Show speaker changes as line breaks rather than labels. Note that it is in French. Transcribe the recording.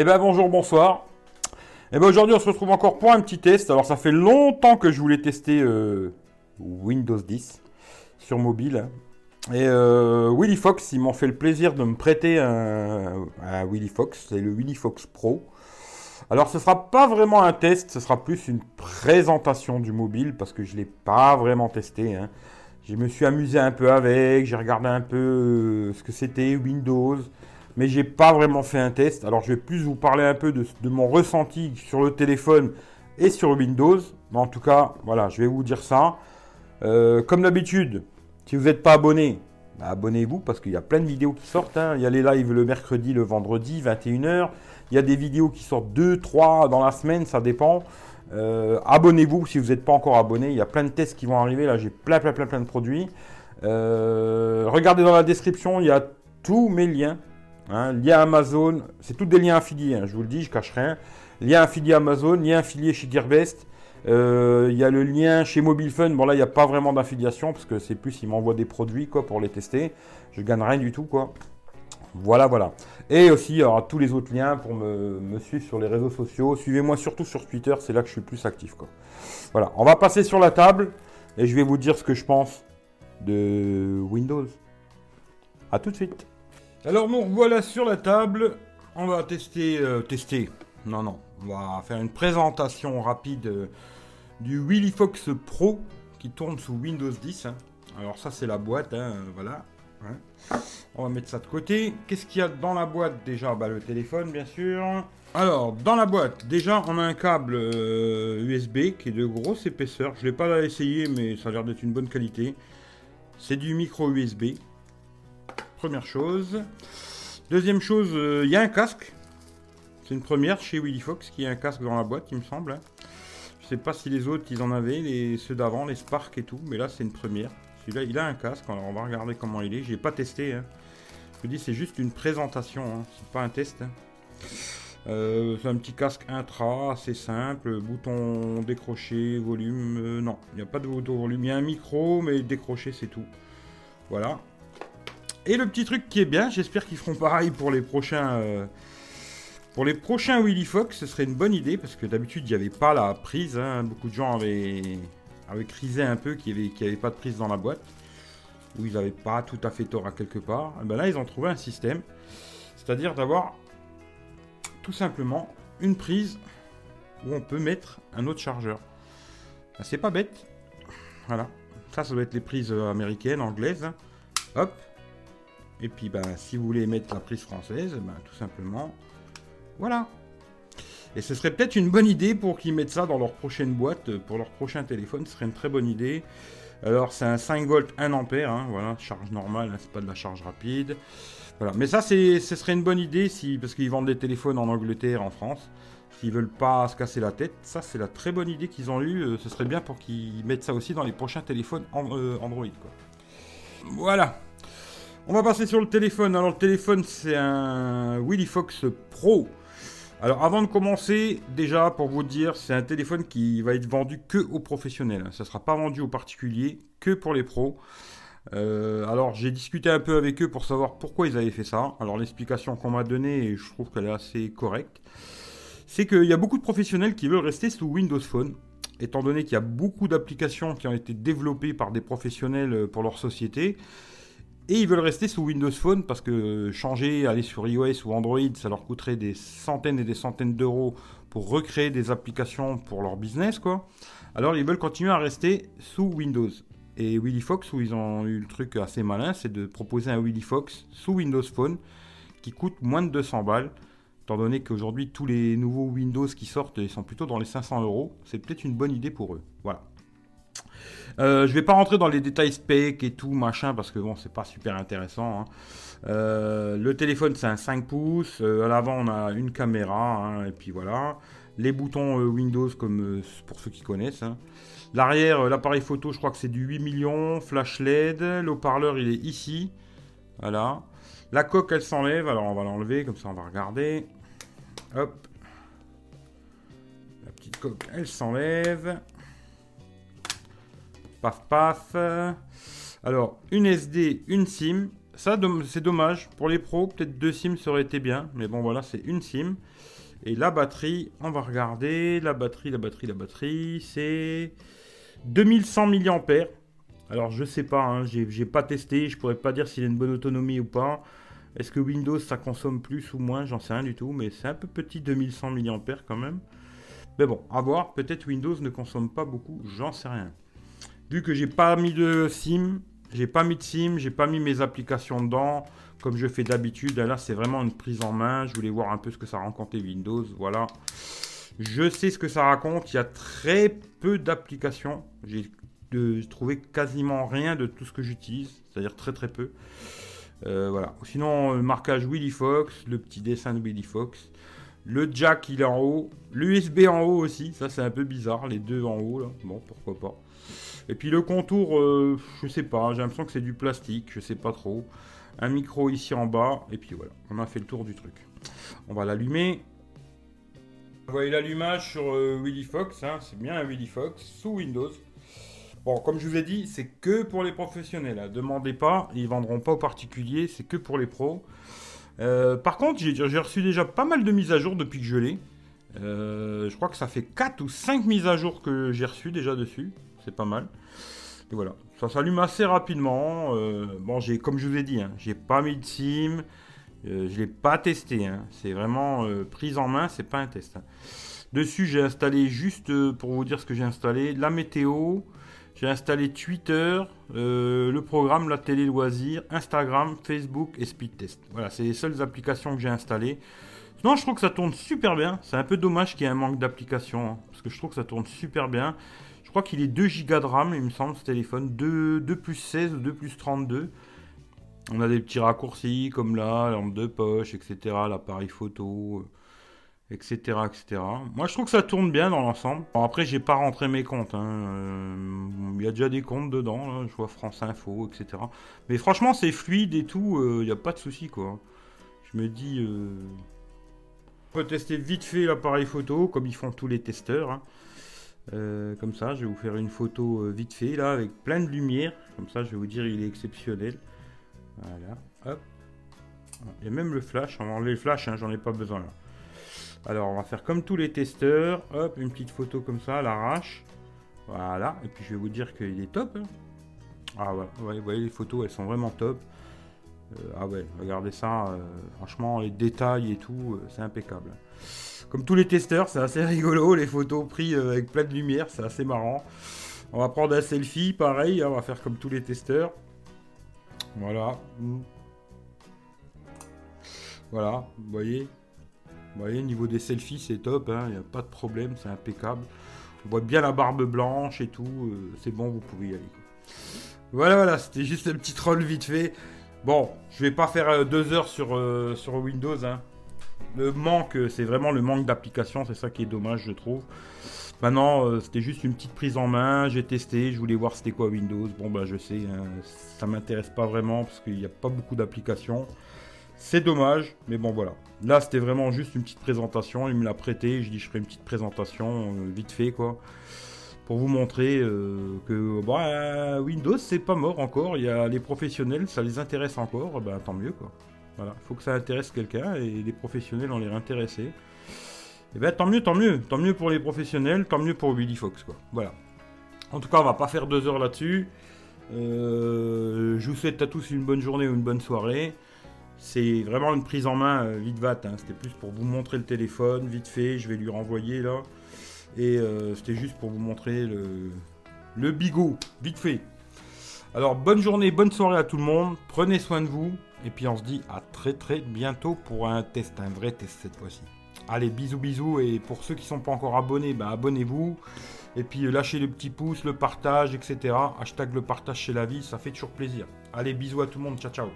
Eh ben bonjour, bonsoir. Eh ben aujourd'hui on se retrouve encore pour un petit test. Alors ça fait longtemps que je voulais tester euh, Windows 10 sur mobile. Et euh, Willy Fox, ils m'ont fait le plaisir de me prêter un, un Willy Fox, c'est le Willy Fox Pro. Alors ce sera pas vraiment un test, ce sera plus une présentation du mobile parce que je l'ai pas vraiment testé. hein. Je me suis amusé un peu avec, j'ai regardé un peu euh, ce que c'était Windows, mais j'ai pas vraiment fait un test. Alors je vais plus vous parler un peu de, mon ressenti sur le téléphone et sur Windows. Mais en tout cas, voilà, je vais vous dire ça. Euh, comme d'habitude, si vous n'êtes pas abonné, bah, abonnez-vous parce qu'il y a plein de vidéos qui sortent. hein. Il y a les lives le mercredi, le vendredi, 21h. Il y a des vidéos qui sortent 2, 3 dans la semaine, ça dépend. Euh, abonnez-vous si vous n'êtes pas encore abonné. Il y a plein de tests qui vont arriver. Là, j'ai plein, plein, plein, plein de produits. Euh, regardez dans la description, il y a tous mes liens. Hein, lien Amazon, c'est tous des liens affiliés. hein, je vous le dis, je cache rien. Lien affilié Amazon, lien affilié chez Gearbest. Euh, Il y a le lien chez Mobile Fun. Bon là, il n'y a pas vraiment d'affiliation parce que c'est plus, ils m'envoient des produits quoi pour les tester. Je gagne rien du tout quoi. Voilà, voilà. Et aussi, il y aura tous les autres liens pour me, suivre sur les réseaux sociaux. Suivez-moi surtout sur Twitter, c'est là que je suis plus actif. Quoi. Voilà, on va passer sur la table et je vais vous dire ce que je pense de Windows. A tout de suite. Alors nous voilà sur la table. On va tester, euh, tester. Non, non. On va faire une présentation rapide euh, du Willy Fox Pro qui tourne sous Windows 10. hein. Alors ça c'est la boîte, hein, voilà. hein. On va mettre ça de côté. Qu'est-ce qu'il y a dans la boîte déjà? Bah, Le téléphone, bien sûr. Alors, dans la boîte, déjà, on a un câble euh, USB qui est de grosse épaisseur. Je ne l'ai pas essayé, mais ça a l'air d'être une bonne qualité. C'est du micro USB. Première chose. Deuxième chose, euh, il y a un casque. C'est une première chez Willy Fox qui a un casque dans la boîte, il me semble. Je sais pas si les autres, ils en avaient, les, ceux d'avant, les Spark et tout, mais là, c'est une première. Celui-là, il a un casque, alors on va regarder comment il est. J'ai pas testé. hein. Je vous dis, c'est juste une présentation, hein. c'est pas un test. hein. Euh, c'est un petit casque intra, assez simple, bouton décroché, volume, euh, non, il n'y a pas de volume, il y a un micro, mais décroché c'est tout. Voilà. Et le petit truc qui est bien, j'espère qu'ils feront pareil pour les prochains, euh, pour les prochains Willy Fox, ce serait une bonne idée, parce que d'habitude il n'y avait pas la prise, hein. beaucoup de gens avaient, avaient crisé un peu qu'il n'y avait, pas de prise dans la boîte, ou ils n'avaient pas tout à fait tort à quelque part. Et ben là ils ont trouvé un système, c'est-à-dire d'avoir tout simplement une prise où on peut mettre un autre chargeur. Ben, c'est pas bête. Voilà. Ça, ça doit être les prises euh, américaines, anglaises. Hop. Et puis, ben, si vous voulez mettre la prise française, ben, tout simplement, voilà. Et ce serait peut-être une bonne idée pour qu'ils mettent ça dans leur prochaine boîte, pour leur prochain téléphone. Ce serait une très bonne idée. Alors, c'est un 5 volts 1 ampère, hein, voilà, charge normale, hein, c'est pas de la charge rapide. Voilà. Mais ça, ce serait une bonne idée si, parce qu'ils vendent des téléphones en Angleterre, en France. S'ils veulent pas se casser la tête, ça, c'est la très bonne idée qu'ils ont eue. Euh, Ce serait bien pour qu'ils mettent ça aussi dans les prochains téléphones euh, Android. Voilà. On va passer sur le téléphone. Alors, le téléphone, c'est un Willy Fox Pro. Alors, avant de commencer, déjà, pour vous dire, c'est un téléphone qui va être vendu que aux professionnels. Ça ne sera pas vendu aux particuliers, que pour les pros. Euh, alors j'ai discuté un peu avec eux pour savoir pourquoi ils avaient fait ça. Alors l'explication qu'on m'a donnée, je trouve qu'elle est assez correcte, c'est qu'il y a beaucoup de professionnels qui veulent rester sous Windows Phone, étant donné qu'il y a beaucoup d'applications qui ont été développées par des professionnels euh, pour leur société, et ils veulent rester sous Windows Phone parce que changer, aller sur iOS ou Android, ça leur coûterait des centaines et des centaines d'euros pour recréer des applications pour leur business, quoi. Alors ils veulent continuer à rester sous Windows. Et Willy Fox, où ils ont eu le truc assez malin, c'est de proposer un Willy Fox sous Windows Phone qui coûte moins de 200 balles. Étant donné qu'aujourd'hui, tous les nouveaux Windows qui sortent, sont plutôt dans les 500 euros. C'est peut-être une bonne idée pour eux. Voilà. Euh, je vais pas rentrer dans les détails spec et tout, machin, parce que bon, c'est pas super intéressant. hein. Euh, le téléphone, c'est un 5 pouces. Euh, à l'avant, on a une caméra. hein, et puis voilà. Les boutons Windows, comme pour ceux qui connaissent. hein. L'arrière, l'appareil photo, je crois que c'est du 8 millions. Flash LED. Le haut-parleur, il est ici. Voilà. La coque, elle s'enlève. Alors, on va l'enlever. Comme ça, on va regarder. Hop. La petite coque, elle s'enlève. Paf, paf. Alors, une SD, une SIM. ça c'est dommage. Pour les pros, peut-être deux SIM ça aurait été bien. Mais bon, voilà, c'est une SIM. Et la batterie, on va regarder. La batterie, la batterie, la batterie, c'est 2100 mAh. Alors je sais pas, hein, j'ai pas testé, je pourrais pas dire s'il a une bonne autonomie ou pas. Est-ce que Windows ça consomme plus ou moins? J'en sais rien du tout, mais c'est un peu petit 2100 mAh quand même. Mais bon, à voir, peut-être Windows ne consomme pas beaucoup, j'en sais rien. Vu que j'ai pas mis de SIM, j'ai pas mis de SIM, j'ai pas mis mes applications dedans, comme je fais d'habitude. Là, c'est vraiment une prise en main. Je voulais voir un peu ce que ça racontait Windows. Voilà. Je sais ce que ça raconte. Il y a très peu d'applications. J'ai trouvé quasiment rien de tout ce que j'utilise, c'est-à-dire très très peu. Euh, voilà. Sinon, le marquage Willy Fox, le petit dessin de Willy Fox. Le jack, il est en haut. L'USB en haut aussi. Ça, c'est un peu bizarre. Les deux en haut, là. Bon, pourquoi pas. Et puis le contour, euh, je sais pas. J'ai l'impression que c'est du plastique. Je sais pas trop. Un micro ici en bas. Et puis voilà. On a fait le tour du truc. On va l'allumer. Vous voyez l'allumage sur euh, Willy Fox. Hein. C'est bien un Willy Fox sous Windows. Bon, comme je vous ai dit, c'est que pour les professionnels. Ne hein. Demandez pas, ils vendront pas aux particuliers, c'est que pour les pros. Euh, par contre, j'ai reçu déjà pas mal de mises à jour depuis que je l'ai. Euh, je crois que ça fait 4 ou 5 mises à jour que j'ai reçu déjà dessus. C'est pas mal. Voilà, ça s'allume assez rapidement. Euh, bon, j'ai, comme je vous ai dit, hein, j'ai pas mis de SIM. je l'ai pas testé. Hein. C'est vraiment prise en main, c'est pas un test. Dessus, j'ai installé juste pour vous dire ce que j'ai installé la météo, j'ai installé Twitter, euh, le programme, la télé loisirs, Instagram, Facebook et Speedtest. Voilà, c'est les seules applications que j'ai installées. Sinon, je trouve que ça tourne super bien. C'est un peu dommage qu'il y ait un manque d'applications. Hein, parce que je trouve que ça tourne super bien. Je crois qu'il est 2 Go de RAM, il me semble, ce téléphone. 2, 2 plus 16 ou 2 plus 32. On a des petits raccourcis comme là, lampe de poche, etc. L'appareil photo etc., etc. Moi, je trouve que ça tourne bien dans l'ensemble. Bon, après, j'ai pas rentré mes comptes. Hein. Euh, il y a déjà des comptes dedans. Je vois France Info, etc. Mais franchement, c'est fluide et tout. Il euh, n'y a pas de souci, quoi. Je me dis... Euh... On peut tester vite fait l'appareil photo, comme ils font tous les testeurs. Hein. Euh, comme ça, je vais vous faire une photo vite fait, là, avec plein de lumière. Comme ça, je vais vous dire, il est exceptionnel. Voilà, hop. Il y a même le flash. On va enlever le flash, hein, j'en ai pas besoin, là. Alors, on va faire comme tous les testeurs. Hop, une petite photo comme ça, l'arrache. Voilà. Et puis, je vais vous dire qu'il est top. Hein. Ah ouais, vous voyez, les photos, elles sont vraiment top. Euh, ah ouais, regardez ça. Euh, franchement, les détails et tout, euh, c'est impeccable. Comme tous les testeurs, c'est assez rigolo. Les photos prises avec plein de lumière, c'est assez marrant. On va prendre un selfie, pareil. Hein, on va faire comme tous les testeurs. Voilà. Voilà, vous voyez, vous voyez, niveau des selfies, c'est top, il hein, n'y a pas de problème, c'est impeccable. On voit bien la barbe blanche et tout, euh, c'est bon, vous pouvez y aller. Voilà, voilà, c'était juste un petit troll vite fait. Bon, je vais pas faire euh, deux heures sur, euh, sur Windows. Hein. Le manque, c'est vraiment le manque d'application, c'est ça qui est dommage, je trouve. Maintenant, c'était juste une petite prise en main, j'ai testé, je voulais voir c'était quoi Windows. Bon, bah je sais, hein, ça m'intéresse pas vraiment parce qu'il n'y a pas beaucoup d'applications. C'est dommage, mais bon voilà. Là, c'était vraiment juste une petite présentation. Il me l'a prêté. Je dis, je ferai une petite présentation euh, vite fait, quoi. Pour vous montrer euh, que bah, Windows, c'est pas mort encore. Il y a les professionnels, ça les intéresse encore. Ben, tant mieux, quoi. Voilà. Il faut que ça intéresse quelqu'un et les professionnels ont l'air intéressés. Et eh ben, tant mieux, tant mieux. Tant mieux pour les professionnels, tant mieux pour Willy Fox. Voilà. En tout cas, on va pas faire deux heures là-dessus. Euh, je vous souhaite à tous une bonne journée ou une bonne soirée. C'est vraiment une prise en main euh, vite vat. Hein. C'était plus pour vous montrer le téléphone, vite fait. Je vais lui renvoyer là. Et euh, c'était juste pour vous montrer le bigot, vite fait. Alors bonne journée, bonne soirée à tout le monde. Prenez soin de vous. Et puis on se dit à très très bientôt pour un test, un vrai test cette fois-ci. Allez, bisous bisous. Et pour ceux qui ne sont pas encore abonnés, bah, abonnez-vous. Et puis euh, lâchez le petit pouce, le partage, etc. Hashtag le partage chez la vie, ça fait toujours plaisir. Allez, bisous à tout le monde. Ciao ciao.